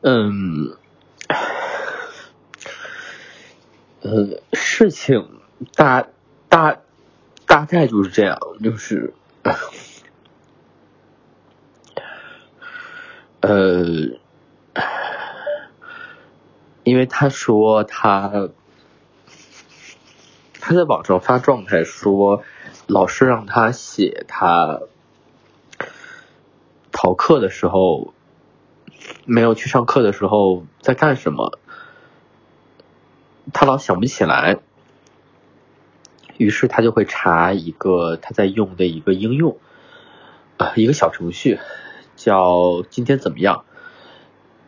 嗯，呃，事情大大大概就是这样，就是呃，因为他说他他在网上发状态说，老师让他写他逃课的时候。没有去上课的时候在干什么，他老想不起来，于是他就会查一个他在用的一个应用，啊，一个小程序叫今天怎么样，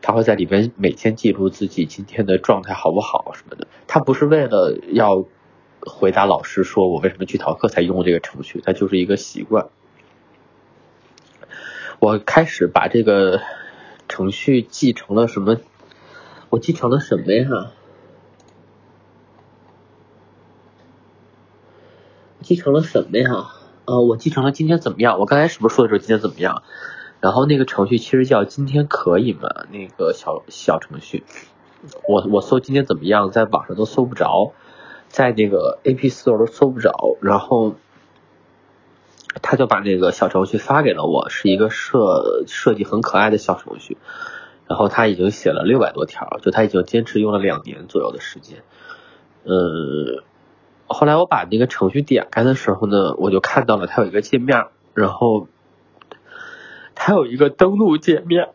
他会在里面每天记录自己今天的状态好不好什么的。他不是为了要回答老师说我为什么去逃课才用这个程序，他就是一个习惯。我开始把这个。程序继承了什么？我继承了什么呀？继承了什么呀？呃，我继承了今天怎么样？我刚才是不是说的时候今天怎么样？然后那个程序其实叫今天可以吗？那个小小程序，我我搜今天怎么样，在网上都搜不着，在那个 A P Store 都搜不着，然后。他就把那个小程序发给了我，是一个设设计很可爱的小程序，然后他已经写了六百多条，就他已经坚持用了两年左右的时间。呃，后来我把那个程序点开的时候呢，我就看到了它有一个界面，然后它有一个登录界面，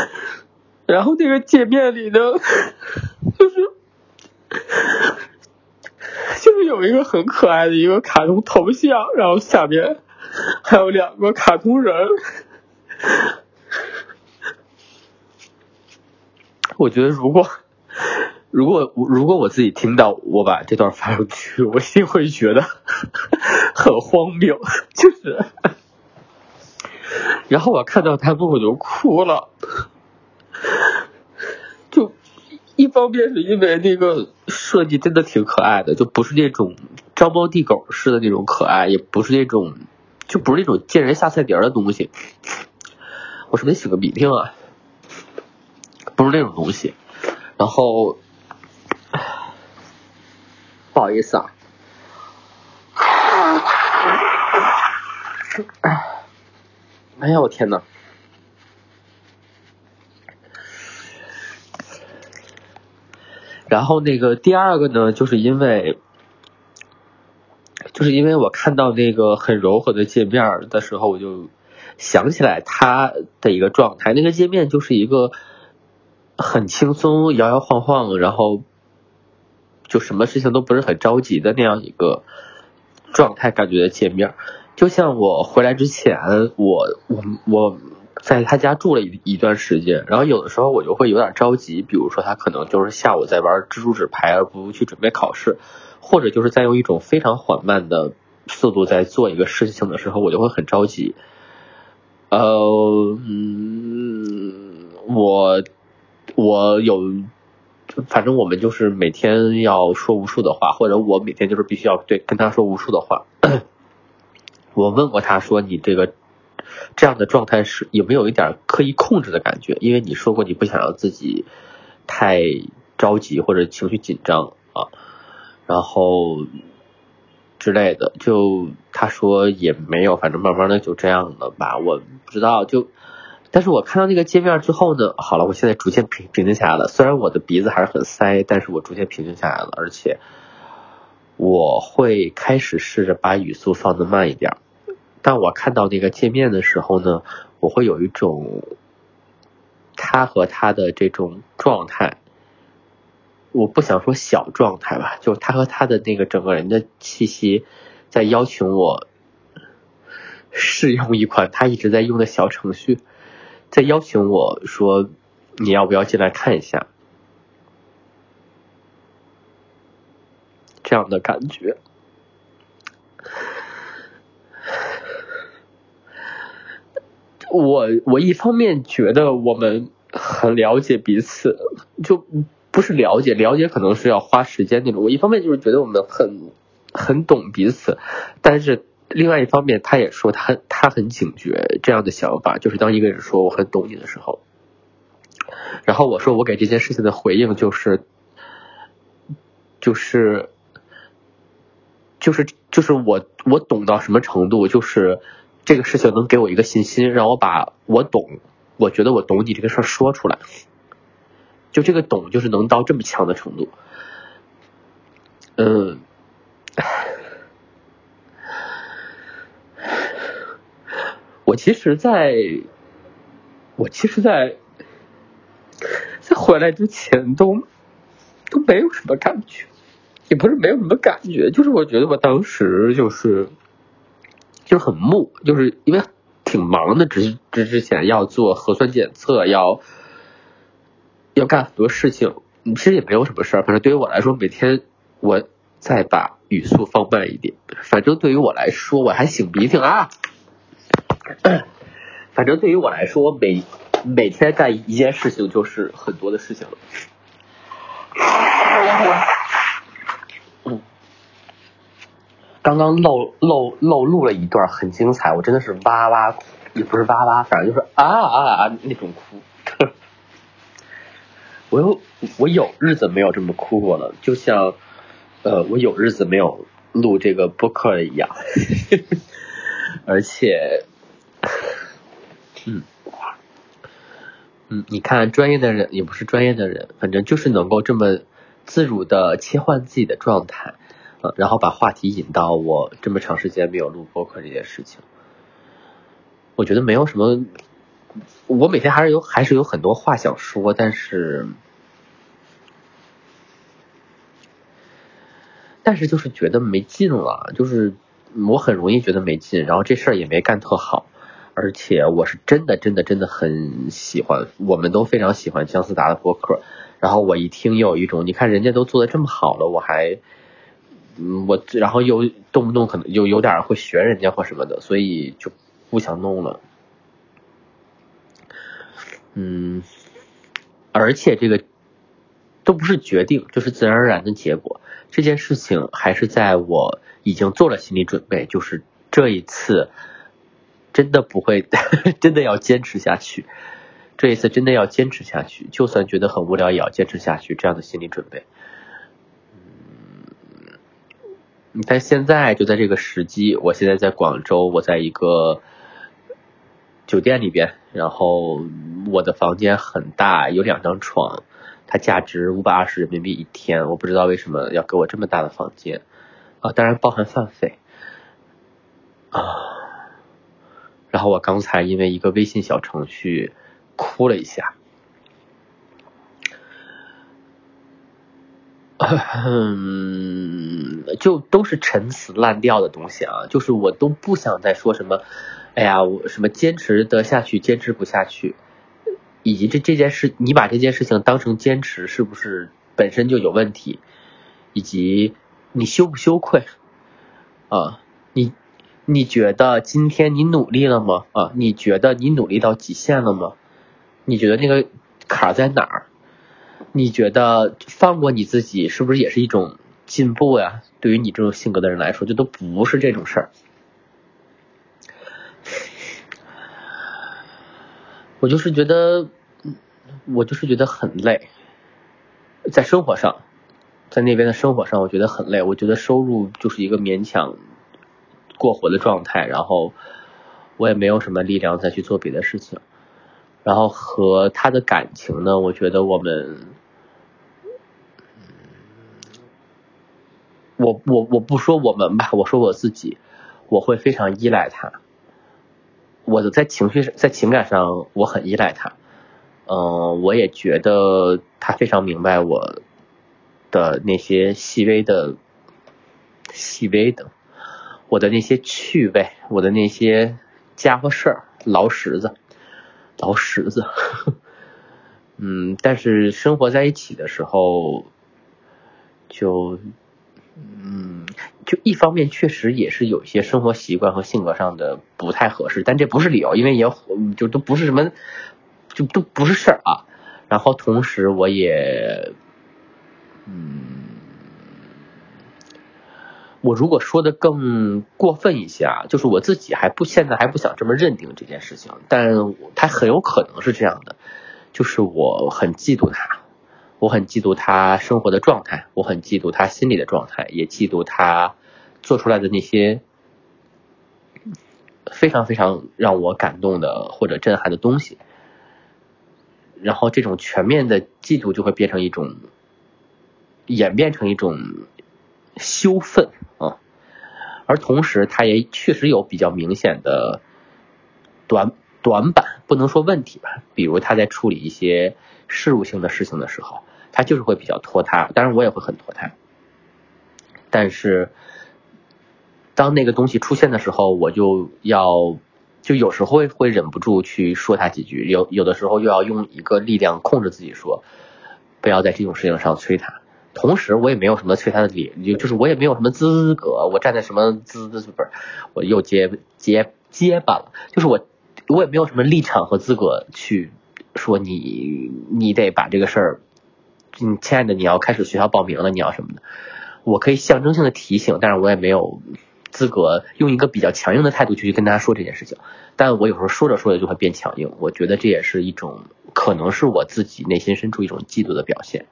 然后那个界面里呢，就是。就是有一个很可爱的一个卡通头像，然后下面 还有两个卡通人。我觉得如果如果如果我自己听到我把这段发上去，我一定会觉得 很荒谬。就是，然后我看到他们我就哭了。一方面是因为那个设计真的挺可爱的，就不是那种招猫递狗式的那种可爱，也不是那种就不是那种见人下菜碟的东西。我是没擤个鼻涕啊，不是那种东西。然后不好意思啊，哎呀我天呐。然后那个第二个呢，就是因为，就是因为我看到那个很柔和的界面的时候，我就想起来他的一个状态。那个界面就是一个很轻松、摇摇晃晃，然后就什么事情都不是很着急的那样一个状态感觉的界面。就像我回来之前，我我我。在他家住了一一段时间，然后有的时候我就会有点着急，比如说他可能就是下午在玩蜘蛛纸牌，而不去准备考试，或者就是在用一种非常缓慢的速度在做一个事情的时候，我就会很着急。呃，嗯，我我有，反正我们就是每天要说无数的话，或者我每天就是必须要对跟他说无数的话。我问过他说：“你这个。”这样的状态是有没有一点刻意控制的感觉？因为你说过你不想让自己太着急或者情绪紧张啊，然后之类的。就他说也没有，反正慢慢的就这样了吧。我不知道，就但是我看到那个界面之后呢，好了，我现在逐渐平平静下来了。虽然我的鼻子还是很塞，但是我逐渐平静下来了，而且我会开始试着把语速放的慢一点。当我看到那个界面的时候呢，我会有一种他和他的这种状态，我不想说小状态吧，就他和他的那个整个人的气息，在邀请我试用一款他一直在用的小程序，在邀请我说你要不要进来看一下，这样的感觉。我我一方面觉得我们很了解彼此，就不是了解，了解可能是要花时间那种。我一方面就是觉得我们很很懂彼此，但是另外一方面他也说他他很警觉这样的想法，就是当一个人说我很懂你的时候，然后我说我给这件事情的回应就是，就是就是就是我我懂到什么程度，就是这个事情能给我一个信心，让我把我懂，我觉得我懂你这个事儿说出来，就这个懂就是能到这么强的程度，嗯。我其实，在，我其实，在，在回来之前都都没有什么感觉，也不是没有什么感觉，就是我觉得我当时就是就是很木，就是因为挺忙的，之之之前要做核酸检测，要要干很多事情，其实也没有什么事儿，反正对于我来说，每天我再把语速放慢一点，反正对于我来说，我还擤鼻涕啊。反正对于我来说，每每天干一件事情就是很多的事情了。嗯，刚刚漏漏漏录了一段很精彩，我真的是哇哇哭，也不是哇哇，反正就是啊啊啊那种哭。我有我有日子没有这么哭过了，就像呃我有日子没有录这个播客一样，而且。嗯，嗯，你看专业的人也不是专业的人，反正就是能够这么自如的切换自己的状态，然后把话题引到我这么长时间没有录播客这件事情。我觉得没有什么，我每天还是有还是有很多话想说，但是，但是就是觉得没劲了，就是我很容易觉得没劲，然后这事儿也没干特好。而且我是真的真的真的很喜欢，我们都非常喜欢姜思达的播客。然后我一听又有一种，你看人家都做的这么好了，我还，嗯，我然后又动不动可能又有点会学人家或什么的，所以就不想弄了。嗯，而且这个都不是决定，就是自然而然的结果。这件事情还是在我已经做了心理准备，就是这一次。真的不会，真的要坚持下去。这一次真的要坚持下去，就算觉得很无聊，也要坚持下去。这样的心理准备。嗯，你看现在就在这个时机，我现在在广州，我在一个酒店里边，然后我的房间很大，有两张床，它价值五百二十人民币一天，我不知道为什么要给我这么大的房间啊，当然包含饭费啊。然后我刚才因为一个微信小程序哭了一下，嗯，就都是陈词滥调的东西啊，就是我都不想再说什么，哎呀，我什么坚持得下去，坚持不下去，以及这这件事，你把这件事情当成坚持，是不是本身就有问题？以及你羞不羞愧啊？你？你觉得今天你努力了吗？啊，你觉得你努力到极限了吗？你觉得那个坎在哪儿？你觉得放过你自己是不是也是一种进步呀？对于你这种性格的人来说，这都不是这种事儿。我就是觉得，我就是觉得很累，在生活上，在那边的生活上，我觉得很累。我觉得收入就是一个勉强。过活的状态，然后我也没有什么力量再去做别的事情。然后和他的感情呢，我觉得我们，我我我不说我们吧，我说我自己，我会非常依赖他。我的在情绪上，在情感上，我很依赖他。嗯，我也觉得他非常明白我的那些细微的、细微的。我的那些趣味，我的那些家伙事儿，老石子，老石子，嗯，但是生活在一起的时候，就，嗯，就一方面确实也是有一些生活习惯和性格上的不太合适，但这不是理由，因为也就都不是什么，就都不是事儿啊。然后同时我也，嗯。我如果说的更过分一些啊，就是我自己还不现在还不想这么认定这件事情，但它很有可能是这样的，就是我很嫉妒他，我很嫉妒他生活的状态，我很嫉妒他心理的状态，也嫉妒他做出来的那些非常非常让我感动的或者震撼的东西。然后这种全面的嫉妒就会变成一种，演变成一种羞愤，而同时他也确实有比较明显的短短板，不能说问题吧，比如他在处理一些事务性的事情的时候，他就是会比较拖沓，当然我也会很拖沓，但是当那个东西出现的时候，我就要。就有时候会会忍不住去说他几句，有有的时候又要用一个力量控制自己说，不要在这种事情上催他。同时，我也没有什么催他的理，就就是我也没有什么资格，我站在什么资不是，我又结结结巴了，就是我我也没有什么立场和资格去说你你得把这个事儿，嗯，亲爱的，你要开始学校报名了，你要什么的，我可以象征性的提醒，但是我也没有。资格用一个比较强硬的态度去跟大家说这件事情，但我有时候说着说着就会变强硬，我觉得这也是一种可能是我自己内心深处一种嫉妒的表现。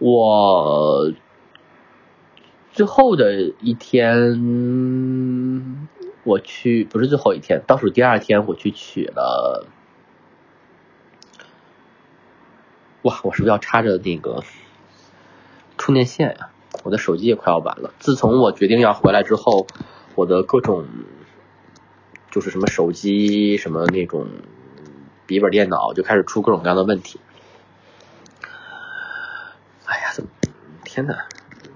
我最后的一天，我去不是最后一天，倒数第二天我去取了。哇，我是不是要插着那个充电线呀？我的手机也快要完了。自从我决定要回来之后，我的各种就是什么手机、什么那种笔记本电脑就开始出各种各样的问题。哎呀，怎么？天呐，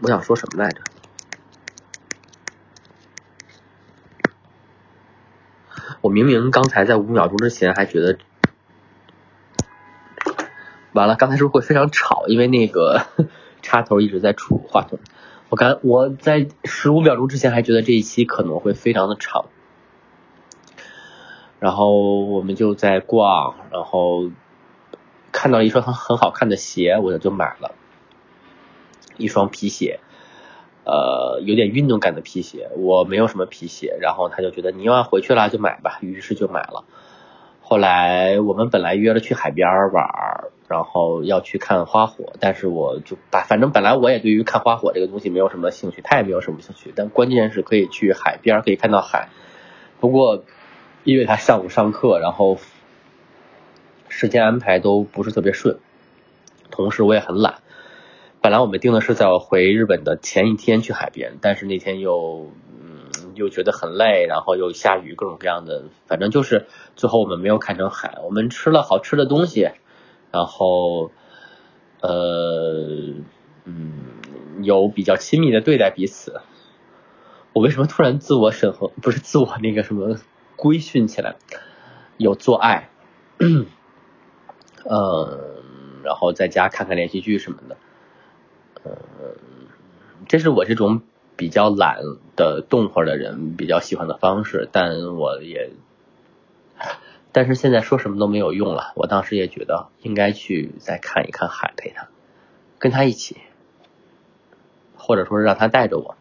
我想说什么来着？我明明刚才在五秒钟之前还觉得。完了，刚才是不是会非常吵？因为那个 插头一直在触话筒。我刚我在十五秒钟之前还觉得这一期可能会非常的长。然后我们就在逛，然后看到一双很很好看的鞋，我就就买了一双皮鞋，呃，有点运动感的皮鞋。我没有什么皮鞋，然后他就觉得你要回去了就买吧，于是就买了。后来我们本来约了去海边玩。然后要去看花火，但是我就把反正本来我也对于看花火这个东西没有什么兴趣，他也没有什么兴趣。但关键是可以去海边，可以看到海。不过因为他上午上课，然后时间安排都不是特别顺，同时我也很懒。本来我们定的是在我回日本的前一天去海边，但是那天又嗯又觉得很累，然后又下雨，各种各样的，反正就是最后我们没有看成海。我们吃了好吃的东西。然后，呃，嗯，有比较亲密的对待彼此。我为什么突然自我审核？不是自我那个什么规训起来？有做爱，嗯，然后在家看看连续剧什么的。嗯，这是我这种比较懒的动会的人比较喜欢的方式，但我也。但是现在说什么都没有用了。我当时也觉得应该去再看一看海，陪他，跟他一起，或者说是让他带着我。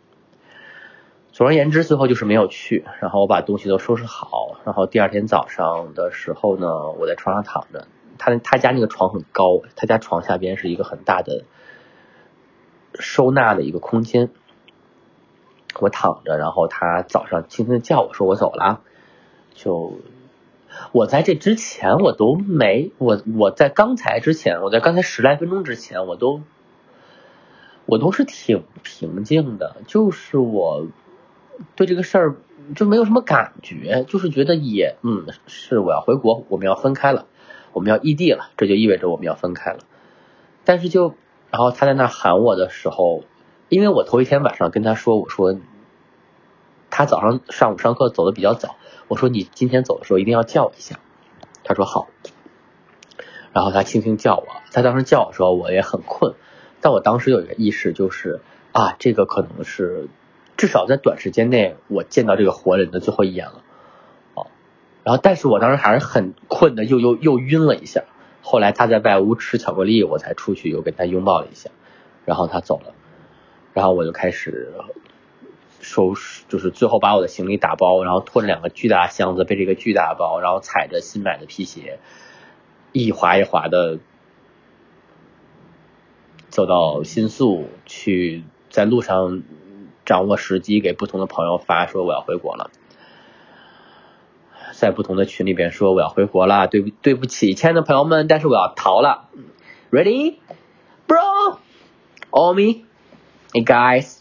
总而言之，最后就是没有去。然后我把东西都收拾好，然后第二天早上的时候呢，我在床上躺着。他他家那个床很高，他家床下边是一个很大的收纳的一个空间。我躺着，然后他早上轻轻的叫我说我走了，就。我在这之前我都没我我在刚才之前我在刚才十来分钟之前我都我都是挺平静的，就是我对这个事儿就没有什么感觉，就是觉得也嗯是我要回国，我们要分开了，我们要异地了，这就意味着我们要分开了。但是就然后他在那喊我的时候，因为我头一天晚上跟他说我说他早上上午上课走的比较早。我说你今天走的时候一定要叫我一下，他说好，然后他轻轻叫我，他当时叫我的时候我也很困，但我当时有一个意识就是啊，这个可能是至少在短时间内我见到这个活人的最后一眼了，哦，然后但是我当时还是很困的，又又又晕了一下，后来他在外屋吃巧克力，我才出去又跟他拥抱了一下，然后他走了，然后我就开始收拾，就是最后把我的行李打包，然后拖着两个巨大箱子，背着一个巨大包，然后踩着新买的皮鞋，一滑一滑的走到新宿去，在路上掌握时机，给不同的朋友发说我要回国了。在不同的群里边说我要回国了，对不对不起，亲爱的朋友们，但是我要逃了。Ready, bro? All me? Hey guys,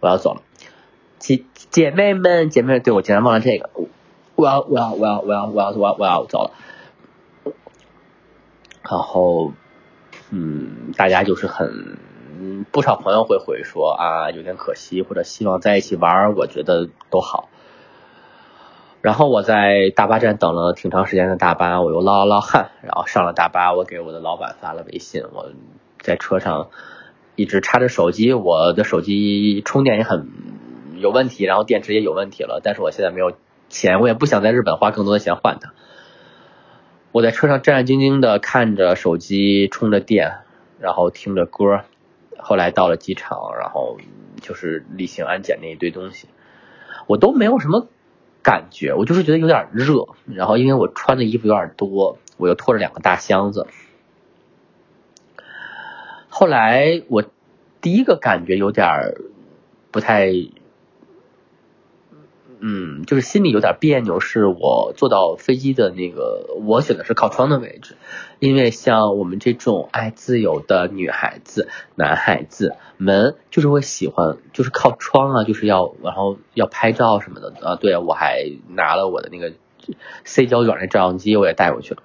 我要走了。姐姐妹们，姐妹对我竟然忘了这个，我要我要我要我要我要我要我要走了。然后，嗯，大家就是很不少朋友会回说啊，有点可惜，或者希望在一起玩，我觉得都好。然后我在大巴站等了挺长时间的大巴，我又捞了捞汗，然后上了大巴，我给我的老板发了微信，我在车上一直插着手机，我的手机充电也很有问题，然后电池也有问题了，但是我现在没有钱，我也不想在日本花更多的钱换它。我在车上战战兢兢的看着手机充着电，然后听着歌，后来到了机场，然后就是例行安检那一堆东西，我都没有什么。感觉我就是觉得有点热，然后因为我穿的衣服有点多，我又拖着两个大箱子。后来我第一个感觉有点不太。嗯，就是心里有点别扭，是我坐到飞机的那个，我选的是靠窗的位置，因为像我们这种爱自由的女孩子、男孩子们，就是会喜欢，就是靠窗啊，就是要然后要拍照什么的啊。对，我还拿了我的那个 C 胶卷的照相机，我也带过去了。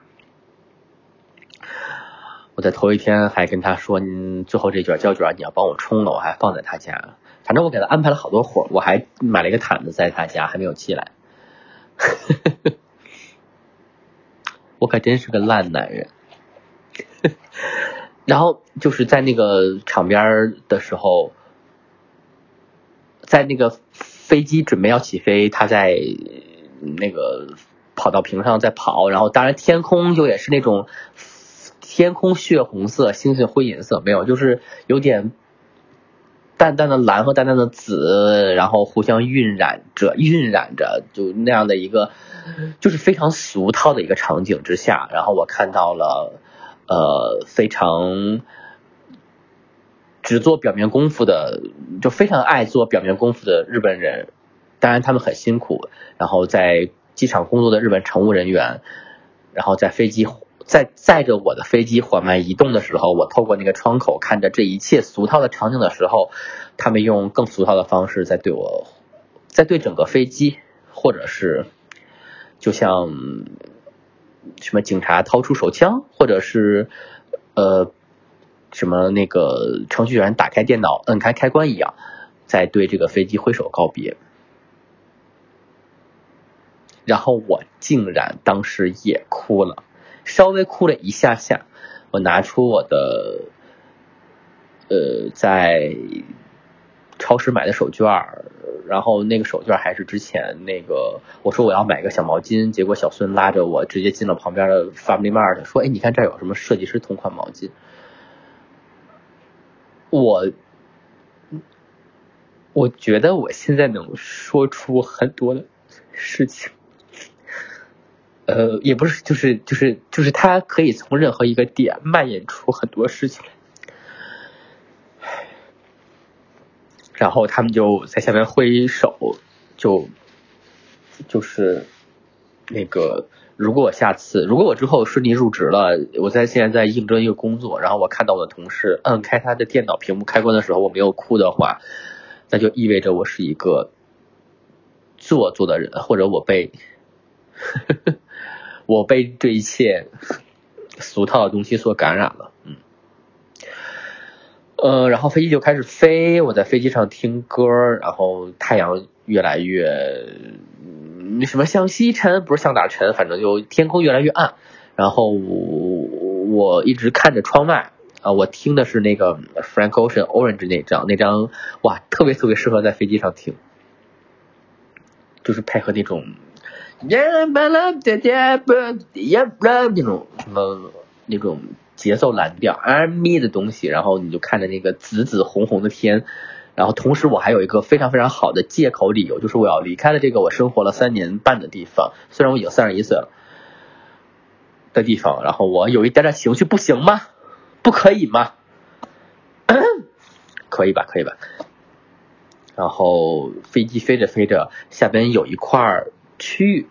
我在头一天还跟他说，嗯最后这卷胶卷你要帮我充了，我还放在他家。反正我给他安排了好多活，我还买了一个毯子在他家，还没有寄来。我可真是个烂男人。然后就是在那个场边的时候，在那个飞机准备要起飞，他在那个跑道屏上在跑，然后当然天空就也是那种天空血红色，星星灰银色，没有，就是有点。淡淡的蓝和淡淡的紫，然后互相晕染着，晕染着，就那样的一个，就是非常俗套的一个场景之下，然后我看到了，呃，非常只做表面功夫的，就非常爱做表面功夫的日本人，当然他们很辛苦，然后在机场工作的日本乘务人员，然后在飞机。在载着我的飞机缓慢移动的时候，我透过那个窗口看着这一切俗套的场景的时候，他们用更俗套的方式在对我，在对整个飞机，或者是就像什么警察掏出手枪，或者是呃什么那个程序员打开电脑摁开开关一样，在对这个飞机挥手告别。然后我竟然当时也哭了。稍微哭了一下下，我拿出我的呃在超市买的手绢然后那个手绢还是之前那个我说我要买个小毛巾，结果小孙拉着我直接进了旁边的 Family Mart，说哎你看这有什么设计师同款毛巾，我我觉得我现在能说出很多的事情。呃，也不是，就是就是就是，它可以从任何一个点蔓延出很多事情来。然后他们就在下面挥手，就就是那个，如果我下次，如果我之后顺利入职了，我在现在在应征一个工作，然后我看到我的同事摁开他的电脑屏幕开关的时候，我没有哭的话，那就意味着我是一个做作的人，或者我被。我被这一切俗套的东西所感染了，嗯，呃，然后飞机就开始飞，我在飞机上听歌，然后太阳越来越什么向西沉，不是向哪沉，反正就天空越来越暗，然后我一直看着窗外，啊，我听的是那个 Frank Ocean Orange 那张，那张哇，特别特别适合在飞机上听，就是配合那种。那种什么那种节奏蓝调 R&B 的东西，然后你就看着那个紫紫红红的天，然后同时我还有一个非常非常好的借口理由，就是我要离开了这个我生活了三年半的地方，虽然我已经三十一岁了的地方，然后我有一点点情绪，不行吗？不可以吗？可以吧，可以吧。然后飞机飞着飞着，下边有一块区域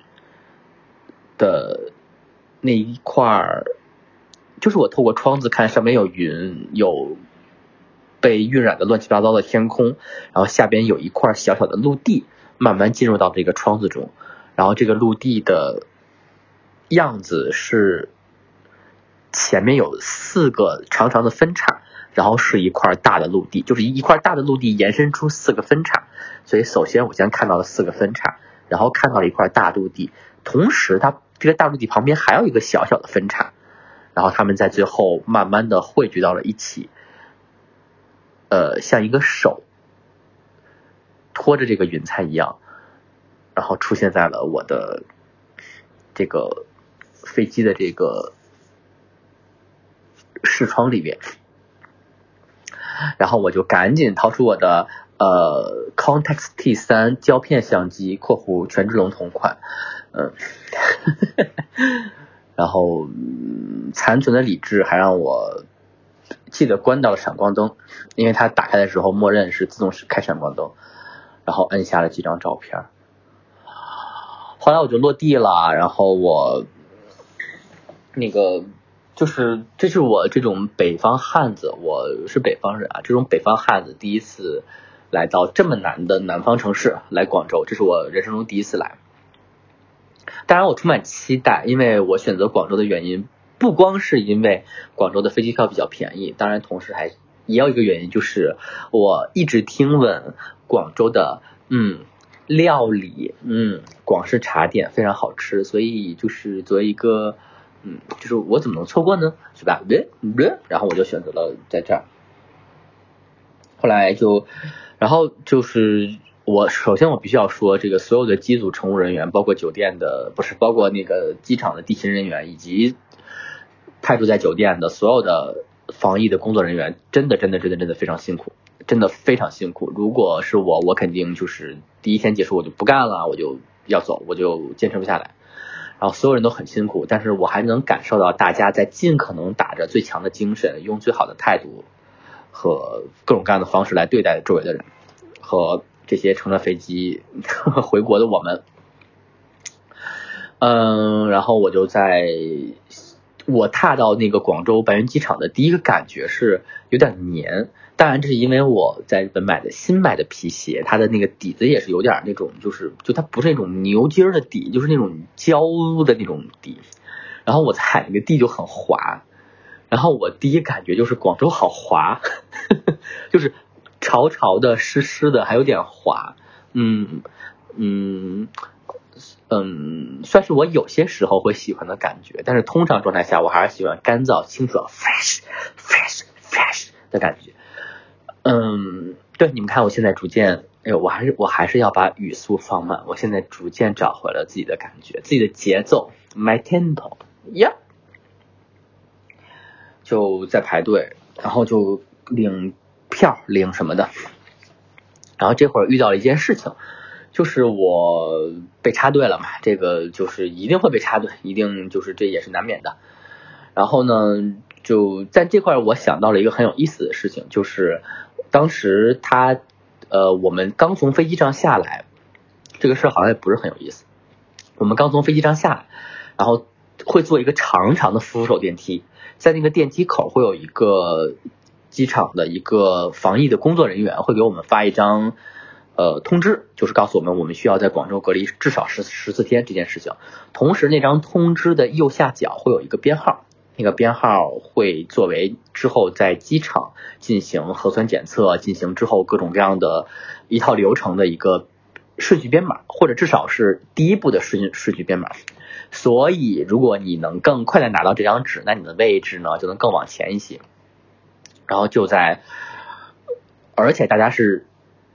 的那一块儿，就是我透过窗子看，上面有云，有被晕染的乱七八糟的天空，然后下边有一块小小的陆地，慢慢进入到这个窗子中，然后这个陆地的样子是前面有四个长长的分叉。然后是一块大的陆地，就是一块大的陆地延伸出四个分叉，所以首先我先看到了四个分叉，然后看到了一块大陆地，同时它这个大陆地旁边还有一个小小的分叉，然后它们在最后慢慢的汇聚到了一起，呃，像一个手托着这个云彩一样，然后出现在了我的这个飞机的这个视窗里面。然后我就赶紧掏出我的呃 Contax T 三胶片相机（括弧权志龙同款），嗯，然后残存的理智还让我记得关掉了闪光灯，因为它打开的时候默认是自动开闪光灯，然后摁下了几张照片。后来我就落地了，然后我那个。就是，这是我这种北方汉子，我是北方人啊。这种北方汉子第一次来到这么难的南方城市，来广州，这是我人生中第一次来。当然，我充满期待，因为我选择广州的原因，不光是因为广州的飞机票比较便宜，当然同时还也有一个原因，就是我一直听闻广州的嗯料理，嗯广式茶点非常好吃，所以就是作为一个。嗯，就是我怎么能错过呢？是吧？对，对，然后我就选择了在这儿。后来就，然后就是我首先我必须要说，这个所有的机组乘务人员，包括酒店的，不是包括那个机场的地勤人员，以及派驻在酒店的所有的防疫的工作人员，真的真的真的真的非常辛苦，真的非常辛苦。如果是我，我肯定就是第一天结束我就不干了，我就要走，我就坚持不下来。然后所有人都很辛苦，但是我还能感受到大家在尽可能打着最强的精神，用最好的态度和各种各样的方式来对待周围的人和这些乘着飞机 回国的我们。嗯，然后我就在我踏到那个广州白云机场的第一个感觉是有点黏。当然，这是因为我在日本买的新买的皮鞋，它的那个底子也是有点那种，就是就它不是那种牛筋的底，就是那种胶的那种底。然后我踩那个地就很滑，然后我第一感觉就是广州好滑，呵 呵就是潮潮的、湿湿的，还有点滑。嗯嗯嗯，算是我有些时候会喜欢的感觉，但是通常状态下我还是喜欢干燥、清爽、fresh fresh fresh 的感觉。嗯，对，你们看，我现在逐渐，哎呦，我还是我还是要把语速放慢。我现在逐渐找回了自己的感觉，自己的节奏，my tempo，呀，就在排队，然后就领票，领什么的。然后这会儿遇到了一件事情，就是我被插队了嘛，这个就是一定会被插队，一定就是这也是难免的。然后呢，就在这块我想到了一个很有意思的事情，就是。当时他，呃，我们刚从飞机上下来，这个事好像也不是很有意思。我们刚从飞机上下来，然后会坐一个长长的扶手电梯，在那个电梯口会有一个机场的一个防疫的工作人员会给我们发一张呃通知，就是告诉我们我们需要在广州隔离至少十十四天这件事情。同时，那张通知的右下角会有一个编号。那个编号会作为之后在机场进行核酸检测、进行之后各种各样的一套流程的一个顺序编码，或者至少是第一步的顺顺序编码。所以，如果你能更快的拿到这张纸，那你的位置呢就能更往前一些。然后就在，而且大家是。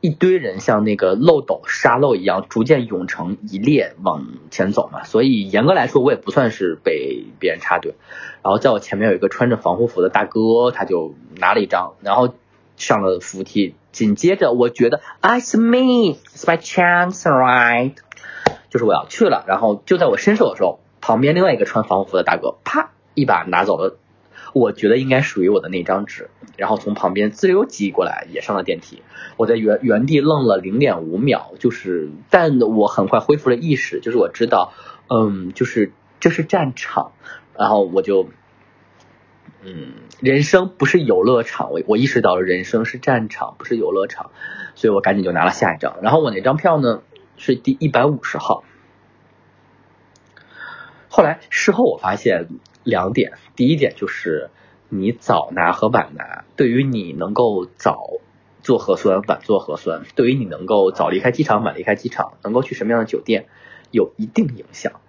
一堆人像那个漏斗沙漏一样，逐渐涌成一列往前走嘛。所以严格来说，我也不算是被别别人插队。然后在我前面有一个穿着防护服的大哥，他就拿了一张，然后上了扶梯。紧接着，我觉得 It's me, it's my chance, right？就是我要去了。然后就在我伸手的时候，旁边另外一个穿防护服的大哥，啪一把拿走了。我觉得应该属于我的那张纸，然后从旁边自由挤过来，也上了电梯。我在原原地愣了零点五秒，就是，但我很快恢复了意识，就是我知道，嗯，就是这是战场，然后我就，嗯，人生不是游乐场，我我意识到了人生是战场，不是游乐场，所以我赶紧就拿了下一张，然后我那张票呢是第一百五十号。后来事后我发现。两点，第一点就是你早拿和晚拿，对于你能够早做核酸、晚做核酸，对于你能够早离开机场、晚离开机场，能够去什么样的酒店，有一定影响，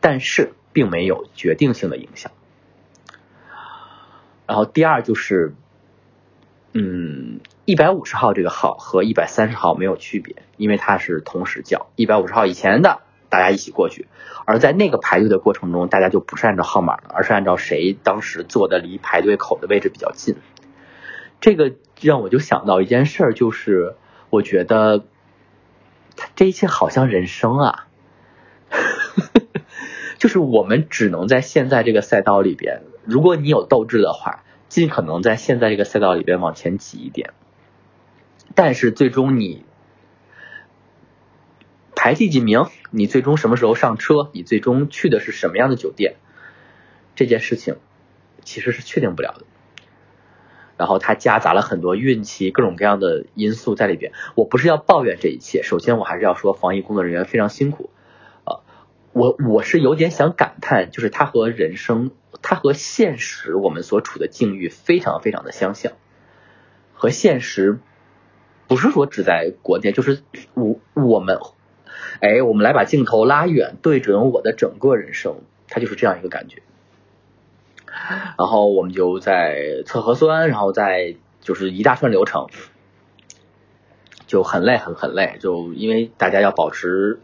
但是并没有决定性的影响。然后第二就是，嗯，一百五十号这个号和一百三十号没有区别，因为它是同时叫一百五十号以前的。大家一起过去，而在那个排队的过程中，大家就不是按照号码了，而是按照谁当时坐的离排队口的位置比较近。这个让我就想到一件事儿，就是我觉得这一切好像人生啊，就是我们只能在现在这个赛道里边，如果你有斗志的话，尽可能在现在这个赛道里边往前挤一点，但是最终你。排第几名？你最终什么时候上车？你最终去的是什么样的酒店？这件事情其实是确定不了的。然后它夹杂了很多运气、各种各样的因素在里边。我不是要抱怨这一切，首先我还是要说防疫工作人员非常辛苦。我我是有点想感叹，就是它和人生，它和现实我们所处的境遇非常非常的相像。和现实不是说只在国内，就是我我们。哎，我们来把镜头拉远，对准我的整个人生，它就是这样一个感觉。然后我们就在测核酸，然后再就是一大串流程，就很累，很很累，就因为大家要保持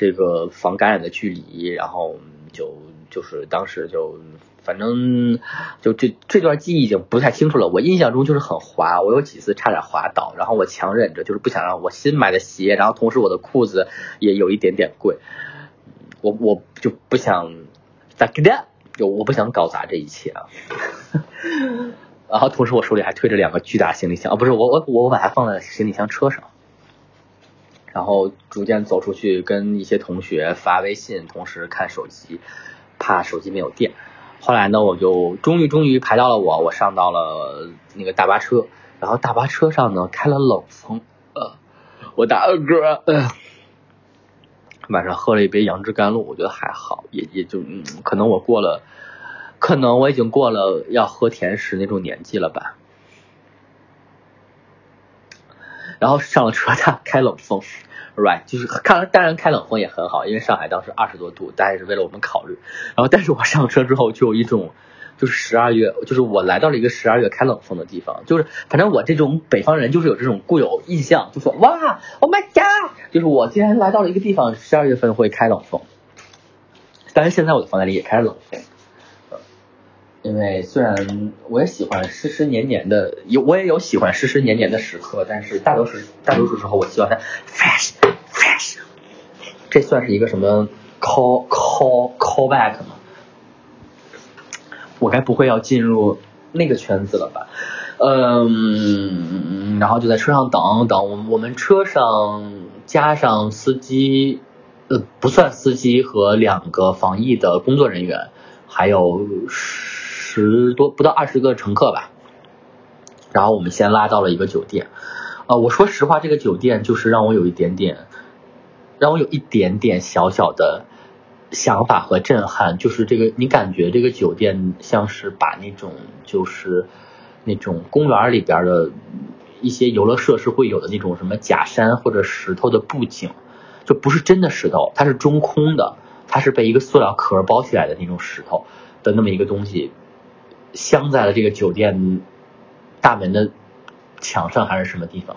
这个防感染的距离，然后就就是当时就。反正就这这段记忆已经不太清楚了，我印象中就是很滑，我有几次差点滑倒，然后我强忍着，就是不想让我新买的鞋，然后同时我的裤子也有一点点贵，我我就不想咋的，就我不想搞砸这一切啊。然后同时我手里还推着两个巨大行李箱，啊不是我我我把它放在行李箱车上，然后逐渐走出去跟一些同学发微信，同时看手机，怕手机没有电。后来呢，我就终于终于排到了我，我上到了那个大巴车，然后大巴车上呢开了冷风，呃，我打个嗝，晚上喝了一杯杨枝甘露，我觉得还好，也也就嗯，可能我过了，可能我已经过了要喝甜食那种年纪了吧。然后上了车，他开冷风。Right，就是看，当然开冷风也很好，因为上海当时二十多度，大家是为了我们考虑。然后，但是我上车之后就有一种，就是十二月，就是我来到了一个十二月开冷风的地方，就是反正我这种北方人就是有这种固有印象，就说哇，Oh my God，就是我竟然来到了一个地方，十二月份会开冷风。但是现在我的房间里也开冷风。因为虽然我也喜欢湿湿黏黏的，有我也有喜欢湿湿黏黏的时刻，但是大多数大多数时候我希望它 fresh fresh。这算是一个什么 call call call back 吗？我该不会要进入那个圈子了吧？嗯，然后就在车上等等，我我们车上加上司机，呃，不算司机和两个防疫的工作人员，还有。十多不到二十个乘客吧，然后我们先拉到了一个酒店，呃，我说实话，这个酒店就是让我有一点点，让我有一点点小小的想法和震撼，就是这个你感觉这个酒店像是把那种就是那种公园里边的一些游乐设施会有的那种什么假山或者石头的布景，就不是真的石头，它是中空的，它是被一个塑料壳包起来的那种石头的那么一个东西。镶在了这个酒店大门的墙上还是什么地方？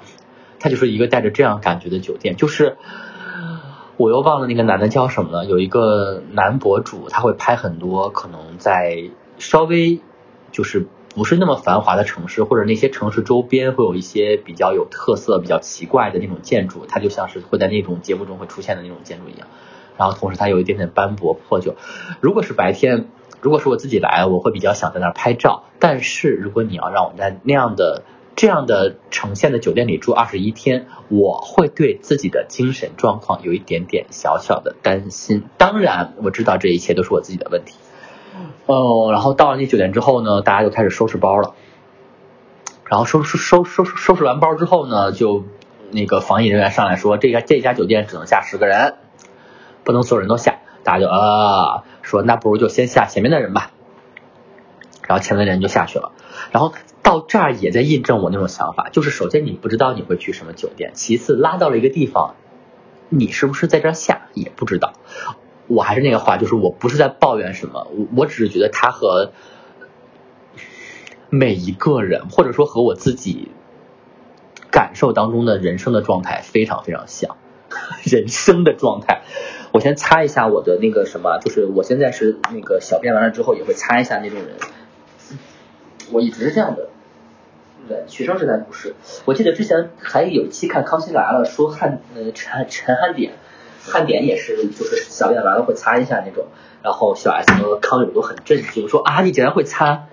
它就是一个带着这样感觉的酒店，就是我又忘了那个男的叫什么了，有一个男博主，他会拍很多可能在稍微就是不是那么繁华的城市，或者那些城市周边会有一些比较有特色、比较奇怪的那种建筑，他就像是会在那种节目中会出现的那种建筑一样。然后同时它有一点点斑驳破旧。如果是白天，如果是我自己来，我会比较想在那儿拍照。但是如果你要让我在那样的这样的呈现的酒店里住二十一天，我会对自己的精神状况有一点点小小的担心。当然，我知道这一切都是我自己的问题。哦，然后到了那酒店之后呢，大家就开始收拾包了。然后收收收收收拾完包之后呢，就那个防疫人员上来说，这家这家酒店只能下十个人。不能所有人都下，大家就啊说那不如就先下前面的人吧，然后前面的人就下去了，然后到这儿也在印证我那种想法，就是首先你不知道你会去什么酒店，其次拉到了一个地方，你是不是在这儿下也不知道。我还是那个话，就是我不是在抱怨什么，我我只是觉得他和每一个人，或者说和我自己感受当中的人生的状态非常非常像，人生的状态。我先擦一下我的那个什么，就是我现在是那个小便完了之后也会擦一下那种人。我一直是这样的，对，学生时代不是。我记得之前还有一期看《康熙来了》，说汉呃陈陈汉典，汉典也是就是小便完了会擦一下那种。然后小 S 和康永都很震惊，说啊你竟然会擦。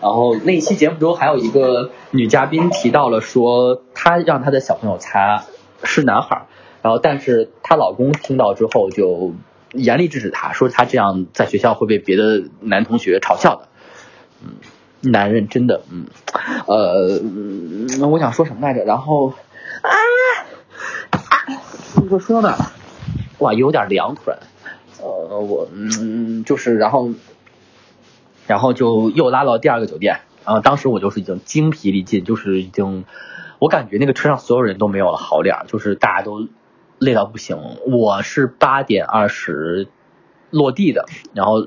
然后那一期节目中还有一个女嘉宾提到了说，她让她的小朋友擦是男孩。然后，但是她老公听到之后就严厉制止她，说她这样在学校会被别的男同学嘲笑的。嗯，男人真的，嗯，呃，我想说什么来着？然后啊啊，说说到哪了？哇，有点凉，突然。呃，我嗯，就是然后，然后就又拉到第二个酒店。然后当时我就是已经精疲力尽，就是已经，我感觉那个车上所有人都没有了好脸，就是大家都。累到不行，我是八点二十落地的，然后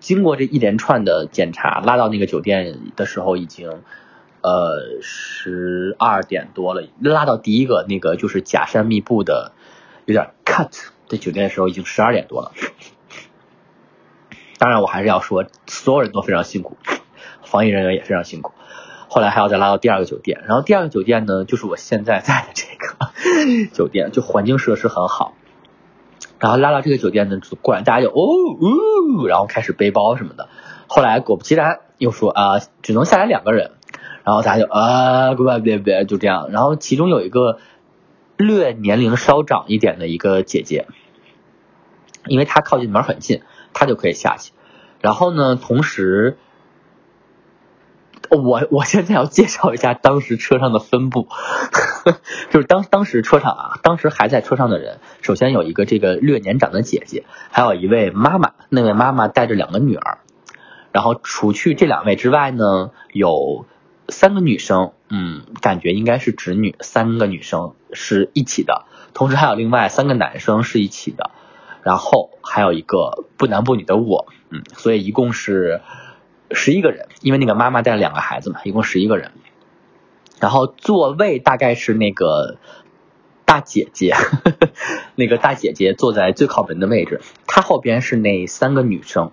经过这一连串的检查，拉到那个酒店的时候已经呃十二点多了，拉到第一个那个就是假山密布的有点 cut 的酒店的时候已经十二点多了。当然我还是要说，所有人都非常辛苦，防疫人员也非常辛苦。后来还要再拉到第二个酒店，然后第二个酒店呢，就是我现在在的这个 酒店，就环境设施很好。然后拉到这个酒店呢，过来大家就哦呜，然后开始背包什么的。后来果不其然又说啊，只能下来两个人，然后大家就啊，别别别，就这样。然后其中有一个略年龄稍长一点的一个姐姐，因为她靠近门很近，她就可以下去。然后呢，同时。我我现在要介绍一下当时车上的分布，就是当当时车上啊，当时还在车上的人，首先有一个这个略年长的姐姐，还有一位妈妈，那位妈妈带着两个女儿，然后除去这两位之外呢，有三个女生，嗯，感觉应该是侄女，三个女生是一起的，同时还有另外三个男生是一起的，然后还有一个不男不女的我，嗯，所以一共是。十一个人，因为那个妈妈带了两个孩子嘛，一共十一个人。然后座位大概是那个大姐姐，那个大姐姐坐在最靠门的位置，她后边是那三个女生，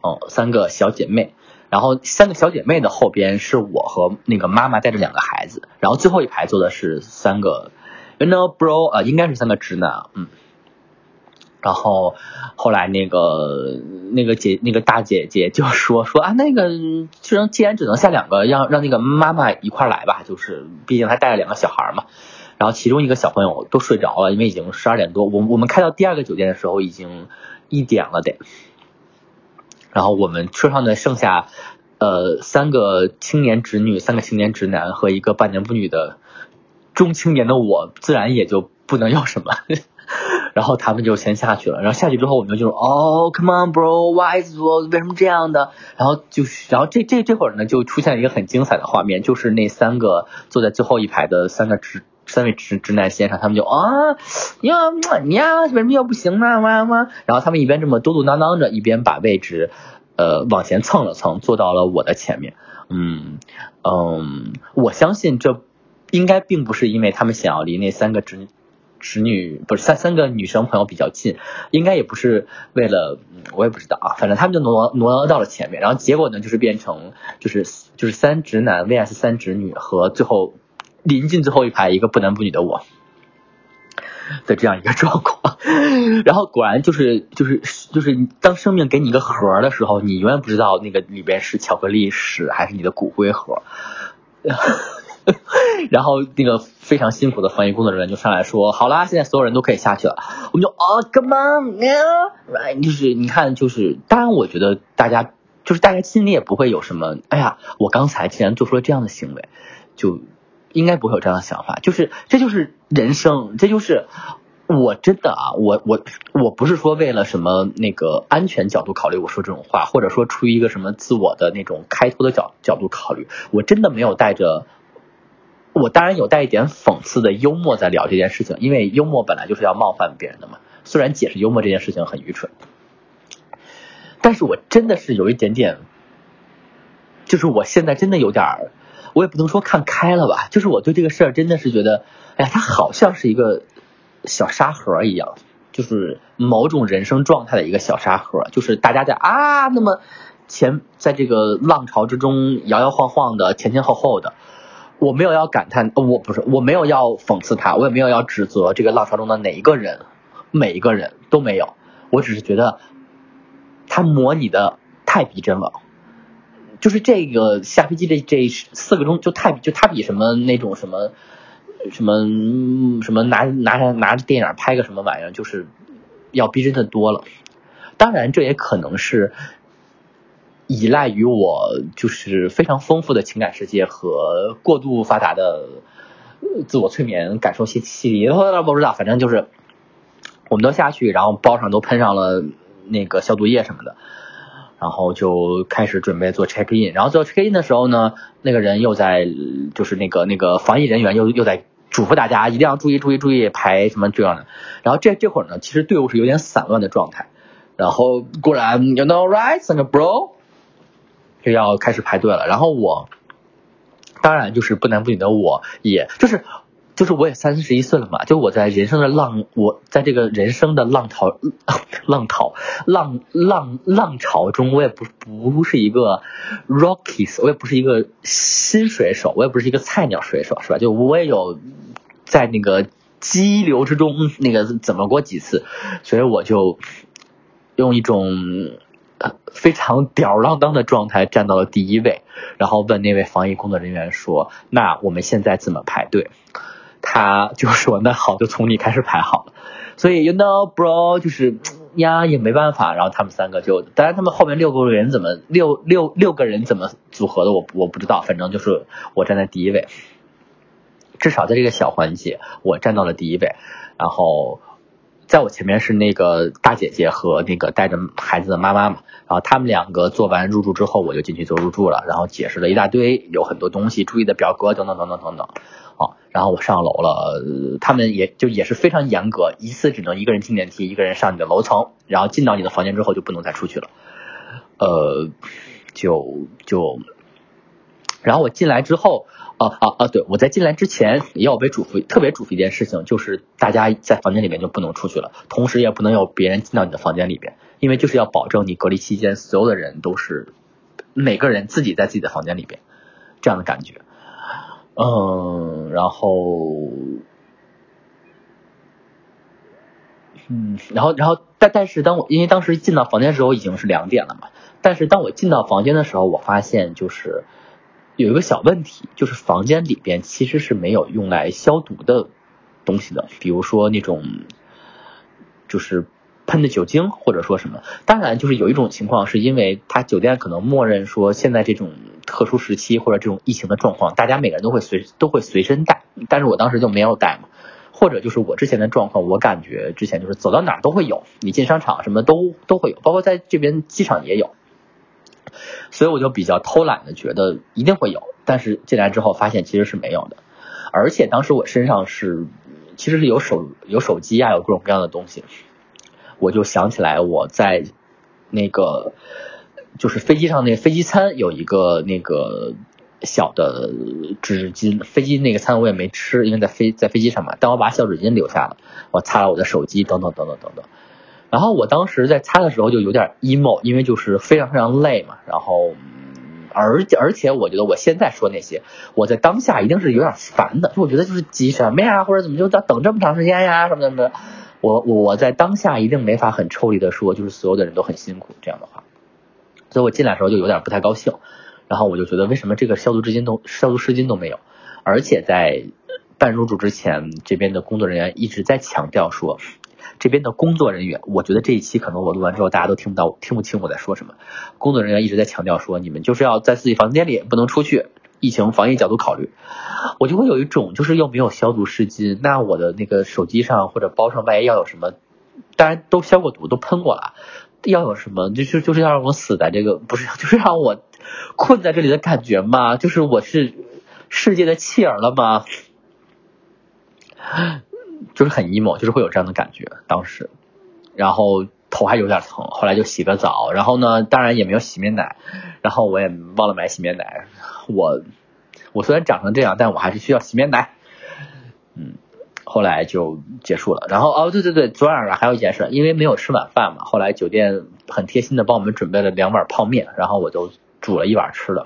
哦，三个小姐妹。然后三个小姐妹的后边是我和那个妈妈带着两个孩子，然后最后一排坐的是三个，you know bro，呃，应该是三个直男，嗯。然后后来那个那个姐那个大姐姐就说说啊那个既然既然只能下两个，让让那个妈妈一块来吧，就是毕竟还带了两个小孩嘛。然后其中一个小朋友都睡着了，因为已经十二点多。我我们开到第二个酒店的时候已经一点了得。然后我们车上的剩下呃三个青年直女，三个青年直男和一个半年不女的中青年的我，自然也就不能要什么。然后他们就先下去了，然后下去之后我们就说，哦，Come on, bro, why is 为什么这样的？然后就是，然后这这这会儿呢，就出现了一个很精彩的画面，就是那三个坐在最后一排的三个直三位直直男先生，他们就啊，你呀，你呀，为什么又不行呢？哇哇！然后他们一边这么嘟嘟囔囔着，一边把位置呃往前蹭了蹭，坐到了我的前面。嗯嗯，我相信这应该并不是因为他们想要离那三个直。侄女不是三三个女生朋友比较近，应该也不是为了，我也不知道啊，反正他们就挪挪到了前面，然后结果呢就是变成就是就是三直男 vs 三直女和最后临近最后一排一个不男不女的我。的这样一个状况，然后果然就是就是就是当生命给你一个盒的时候，你永远不知道那个里边是巧克力屎还是你的骨灰盒。然后那个非常辛苦的翻译工作人员就上来说：“好啦，现在所有人都可以下去了。”我们就啊，Come on，就是你看，就是当然，我觉得大家就是大家心里也不会有什么，哎呀，我刚才竟然做出了这样的行为，就。应该不会有这样的想法，就是这就是人生，这就是我真的啊，我我我不是说为了什么那个安全角度考虑我说这种话，或者说出于一个什么自我的那种开脱的角角度考虑，我真的没有带着，我当然有带一点讽刺的幽默在聊这件事情，因为幽默本来就是要冒犯别人的嘛。虽然解释幽默这件事情很愚蠢，但是我真的是有一点点，就是我现在真的有点儿。我也不能说看开了吧，就是我对这个事儿真的是觉得，哎呀，它好像是一个小沙盒一样，就是某种人生状态的一个小沙盒，就是大家在啊，那么前在这个浪潮之中摇摇晃晃的前前后后的，我没有要感叹，我不是，我没有要讽刺他，我也没有要指责这个浪潮中的哪一个人，每一个人都没有，我只是觉得他模拟的太逼真了。就是这个下飞机这这四个钟就太就他比什么那种什么什么什么拿拿拿着电影拍个什么玩意儿，就是要逼真的多了。当然，这也可能是依赖于我就是非常丰富的情感世界和过度发达的自我催眠感受信息。我不知道，反正就是我们都下去，然后包上都喷上了那个消毒液什么的。然后就开始准备做 check in，然后做 check in 的时候呢，那个人又在，就是那个那个防疫人员又又在嘱咐大家一定要注意注意注意排什么这样的。然后这这会儿呢，其实队伍是有点散乱的状态。然后果然，you know right，那个 bro 就要开始排队了。然后我当然就是不男不女的，我也就是。就是我也三十一岁了嘛，就我在人生的浪，我在这个人生的浪潮、浪潮、浪浪浪潮中，我也不不是一个 rockies，我也不是一个新水手，我也不是一个菜鸟水手，是吧？就我也有在那个激流之中那个怎么过几次，所以我就用一种非常吊儿郎当的状态站到了第一位，然后问那位防疫工作人员说：“那我们现在怎么排队？”他就说：“那好，就从你开始排好了。”所以 you know bro 就是呀，也没办法。然后他们三个就，当然他们后面六个人怎么六六六个人怎么组合的，我我不知道。反正就是我站在第一位，至少在这个小环节，我站到了第一位。然后在我前面是那个大姐姐和那个带着孩子的妈妈嘛。然后他们两个做完入住之后，我就进去做入住了，然后解释了一大堆，有很多东西注意的表格等等等等等等。好，然后我上楼了，他们也就也是非常严格，一次只能一个人进电梯，一个人上你的楼层，然后进到你的房间之后就不能再出去了。呃，就就，然后我进来之后，啊啊啊，对我在进来之前也要被嘱咐，特别嘱咐一件事情，就是大家在房间里面就不能出去了，同时也不能有别人进到你的房间里边，因为就是要保证你隔离期间所有的人都是每个人自己在自己的房间里边这样的感觉。嗯，然后，嗯，然后，然后，但但是，当我因为当时进到房间的时候已经是两点了嘛，但是当我进到房间的时候，我发现就是有一个小问题，就是房间里边其实是没有用来消毒的东西的，比如说那种就是。喷的酒精或者说什么，当然就是有一种情况，是因为他酒店可能默认说现在这种特殊时期或者这种疫情的状况，大家每个人都会随都会随身带，但是我当时就没有带嘛，或者就是我之前的状况，我感觉之前就是走到哪儿都会有，你进商场什么都都会有，包括在这边机场也有，所以我就比较偷懒的觉得一定会有，但是进来之后发现其实是没有的，而且当时我身上是其实是有手有手机啊，有各种各样的东西。我就想起来，我在那个就是飞机上那飞机餐有一个那个小的纸巾，飞机那个餐我也没吃，因为在飞在飞机上嘛。但我把小纸巾留下了，我擦了我的手机，等等等等等等。然后我当时在擦的时候就有点 emo，因为就是非常非常累嘛。然后，而而且我觉得我现在说那些，我在当下一定是有点烦的，就我觉得就是急什么呀，或者怎么就等等这么长时间呀，什么什么的。我我在当下一定没法很抽离的说，就是所有的人都很辛苦这样的话。所以我进来的时候就有点不太高兴。然后我就觉得，为什么这个消毒纸巾都消毒湿巾都没有？而且在办入住之前，这边的工作人员一直在强调说，这边的工作人员，我觉得这一期可能我录完之后大家都听不到、听不清我在说什么。工作人员一直在强调说，你们就是要在自己房间里，不能出去，疫情防疫角度考虑。我就会有一种，就是又没有消毒湿巾，那我的那个手机上或者包上万一要有什么，当然都消过毒，都喷过了，要有什么，就是就是要让我死在这个，不是，就是让我。困在这里的感觉吗？就是我是世界的弃儿了吗？就是很 emo，就是会有这样的感觉。当时，然后头还有点疼，后来就洗个澡，然后呢，当然也没有洗面奶，然后我也忘了买洗面奶。我我虽然长成这样，但我还是需要洗面奶。嗯，后来就结束了。然后哦，对对对，昨晚上还有一件事，因为没有吃晚饭嘛，后来酒店很贴心的帮我们准备了两碗泡面，然后我就。煮了一碗吃的，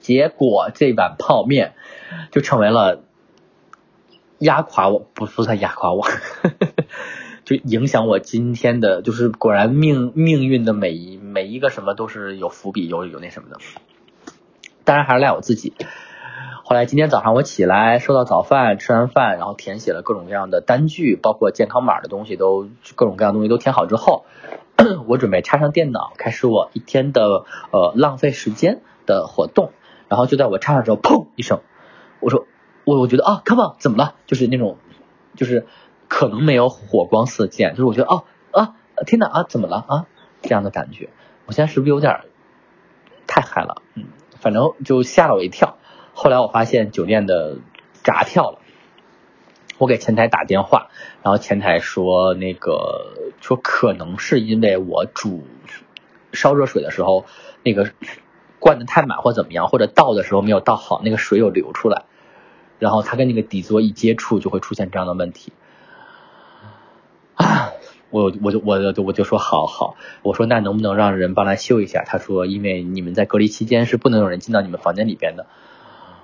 结果这碗泡面就成为了压垮我，不不算压垮我，就影响我今天的，就是果然命命运的每一每一个什么都是有伏笔，有有那什么的。当然还是赖我自己。后来今天早上我起来收到早饭，吃完饭，然后填写了各种各样的单据，包括健康码的东西都各种各样东西都填好之后。我准备插上电脑，开始我一天的呃浪费时间的活动。然后就在我插上之后，砰一声，我说我我觉得啊，come on，怎么了？就是那种就是可能没有火光四溅，就是我觉得哦啊，天哪啊，怎么了啊？这样的感觉，我现在是不是有点太嗨了？嗯，反正就吓了我一跳。后来我发现酒店的闸跳了。我给前台打电话，然后前台说那个说可能是因为我煮烧热水的时候那个灌的太满或怎么样，或者倒的时候没有倒好，那个水有流出来，然后它跟那个底座一接触就会出现这样的问题。啊，我我就我就我就说好好，我说那能不能让人帮来修一下？他说因为你们在隔离期间是不能有人进到你们房间里边的。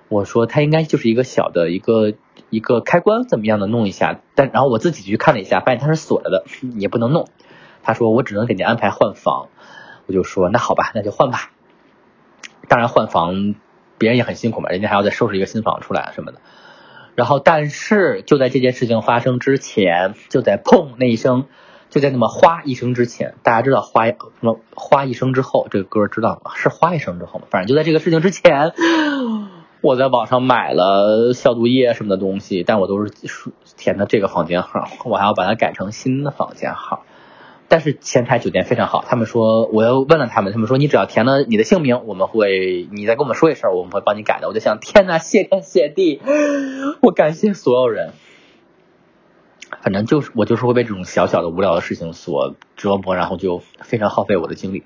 我说他应该就是一个小的一个一个开关怎么样的弄一下，但然后我自己去看了一下，发现它是锁着的，也不能弄。他说我只能给您安排换房，我就说那好吧，那就换吧。当然换房别人也很辛苦嘛，人家还要再收拾一个新房出来什么的。然后但是就在这件事情发生之前，就在砰那一声，就在那么哗一声之前，大家知道哗什么哗一声之后这个歌知道吗？是哗一声之后吗？反正就在这个事情之前。我在网上买了消毒液什么的东西，但我都是填的这个房间号，我还要把它改成新的房间号。但是前台酒店非常好，他们说我又问了他们，他们说你只要填了你的姓名，我们会你再跟我们说一声，我们会帮你改的。我就想，天呐，谢天谢地，我感谢所有人。反正就是我就是会被这种小小的无聊的事情所折磨，然后就非常耗费我的精力。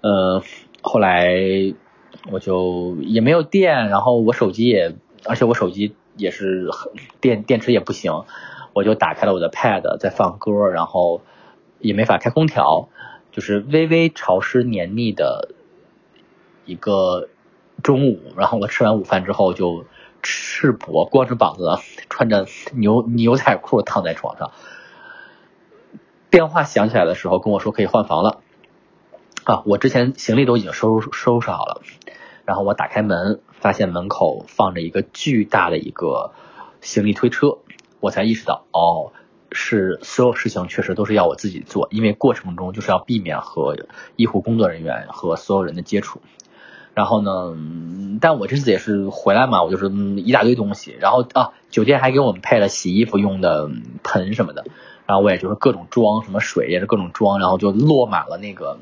呃，后来。我就也没有电，然后我手机也，而且我手机也是电电池也不行，我就打开了我的 Pad 在放歌，然后也没法开空调，就是微微潮湿黏腻的一个中午，然后我吃完午饭之后就赤膊光着膀子，穿着牛牛仔裤躺在床上，电话响起来的时候跟我说可以换房了。啊，我之前行李都已经收收拾好了，然后我打开门，发现门口放着一个巨大的一个行李推车，我才意识到，哦，是所有事情确实都是要我自己做，因为过程中就是要避免和医护工作人员和所有人的接触。然后呢，但我这次也是回来嘛，我就是一大堆东西，然后啊，酒店还给我们配了洗衣服用的盆什么的，然后我也就是各种装，什么水也是各种装，然后就落满了那个。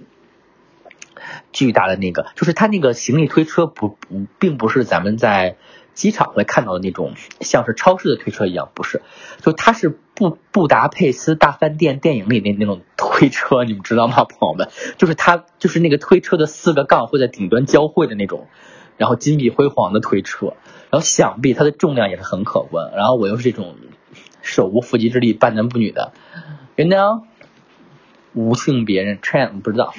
巨大的那个，就是它那个行李推车不不，并不是咱们在机场会看到的那种，像是超市的推车一样，不是，就它是布布达佩斯大饭店电影里那那种推车，你们知道吗，朋友们？就是它就是那个推车的四个杠会在顶端交汇的那种，然后金碧辉煌的推车，然后想必它的重量也是很可观，然后我又是这种手无缚鸡之力半男不女的，you know，无性别人 t r a n 不知道，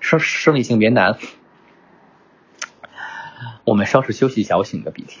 生生理性别男。我们稍事休息一下，我擤个鼻涕。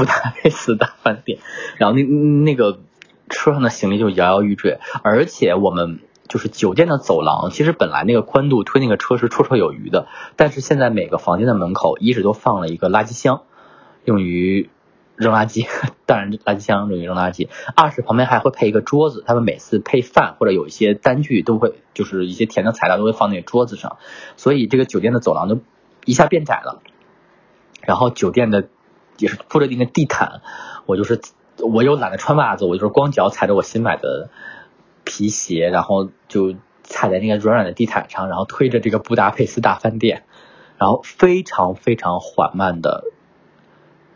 布达佩斯大饭店，然后那那个车上的行李就摇摇欲坠，而且我们。就是酒店的走廊，其实本来那个宽度推那个车是绰绰有余的，但是现在每个房间的门口一直都放了一个垃圾箱，用于扔垃圾，当然垃圾箱用于扔垃圾。二是旁边还会配一个桌子，他们每次配饭或者有一些单据都会，就是一些甜的材料都会放那个桌子上，所以这个酒店的走廊就一下变窄了。然后酒店的也是铺着那个地毯，我就是我又懒得穿袜子，我就是光脚踩着我新买的。皮鞋，然后就踩在那个软软的地毯上，然后推着这个布达佩斯大饭店，然后非常非常缓慢的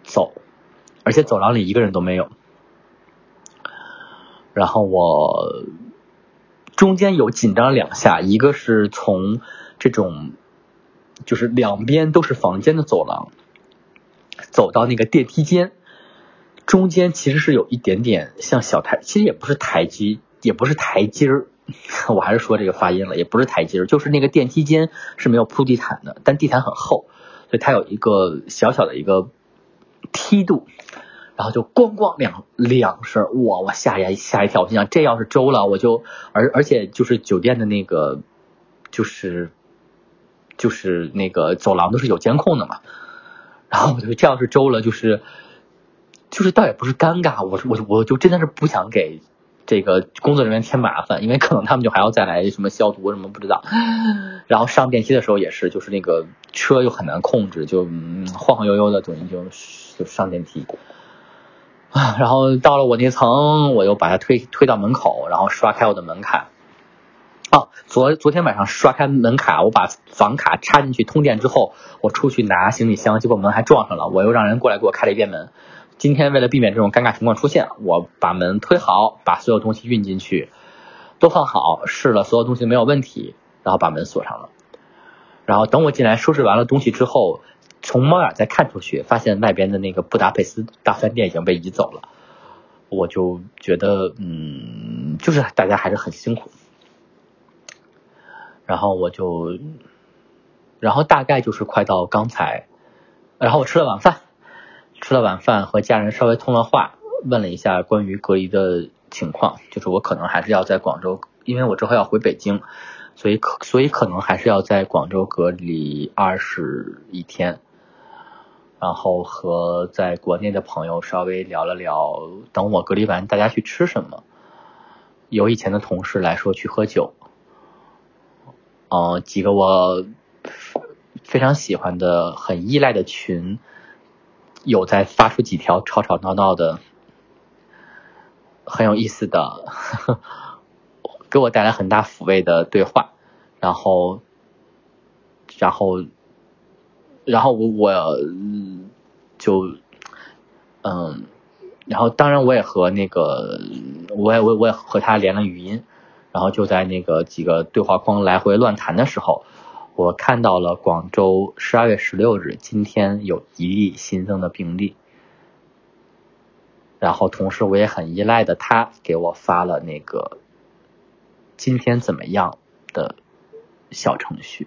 走，而且走廊里一个人都没有。然后我中间有紧张两下，一个是从这种就是两边都是房间的走廊走到那个电梯间，中间其实是有一点点像小台，其实也不是台阶。也不是台阶儿，我还是说这个发音了，也不是台阶儿，就是那个电梯间是没有铺地毯的，但地毯很厚，所以它有一个小小的一个梯度，然后就咣咣两两声，哇，我吓一吓一跳，我心想这要是周了，我就而而且就是酒店的那个就是就是那个走廊都是有监控的嘛，然后我就这要是周了，就是就是倒也不是尴尬，我我我就真的是不想给。这个工作人员添麻烦，因为可能他们就还要再来什么消毒什么不知道。然后上电梯的时候也是，就是那个车又很难控制，就晃晃悠悠的，等于就就上电梯。啊，然后到了我那层，我又把它推推到门口，然后刷开我的门卡。哦，昨昨天晚上刷开门卡，我把房卡插进去通电之后，我出去拿行李箱，结果门还撞上了，我又让人过来给我开了一遍门。今天为了避免这种尴尬情况出现，我把门推好，把所有东西运进去，都放好，试了所有东西没有问题，然后把门锁上了。然后等我进来收拾完了东西之后，从猫眼再看出去，发现外边的那个布达佩斯大饭店已经被移走了。我就觉得，嗯，就是大家还是很辛苦。然后我就，然后大概就是快到刚才，然后我吃了晚饭。吃了晚饭，和家人稍微通了话，问了一下关于隔离的情况，就是我可能还是要在广州，因为我之后要回北京，所以可所以可能还是要在广州隔离二十一天，然后和在国内的朋友稍微聊了聊，等我隔离完大家去吃什么，有以前的同事来说去喝酒，嗯，几个我非常喜欢的、很依赖的群。有在发出几条吵吵闹闹的，很有意思的，给我带来很大抚慰的对话，然后，然后，然后我我就，嗯，然后当然我也和那个，我也我我也和他连了语音，然后就在那个几个对话框来回乱弹的时候。我看到了广州十二月十六日，今天有一例新增的病例，然后同时我也很依赖的他给我发了那个今天怎么样的小程序，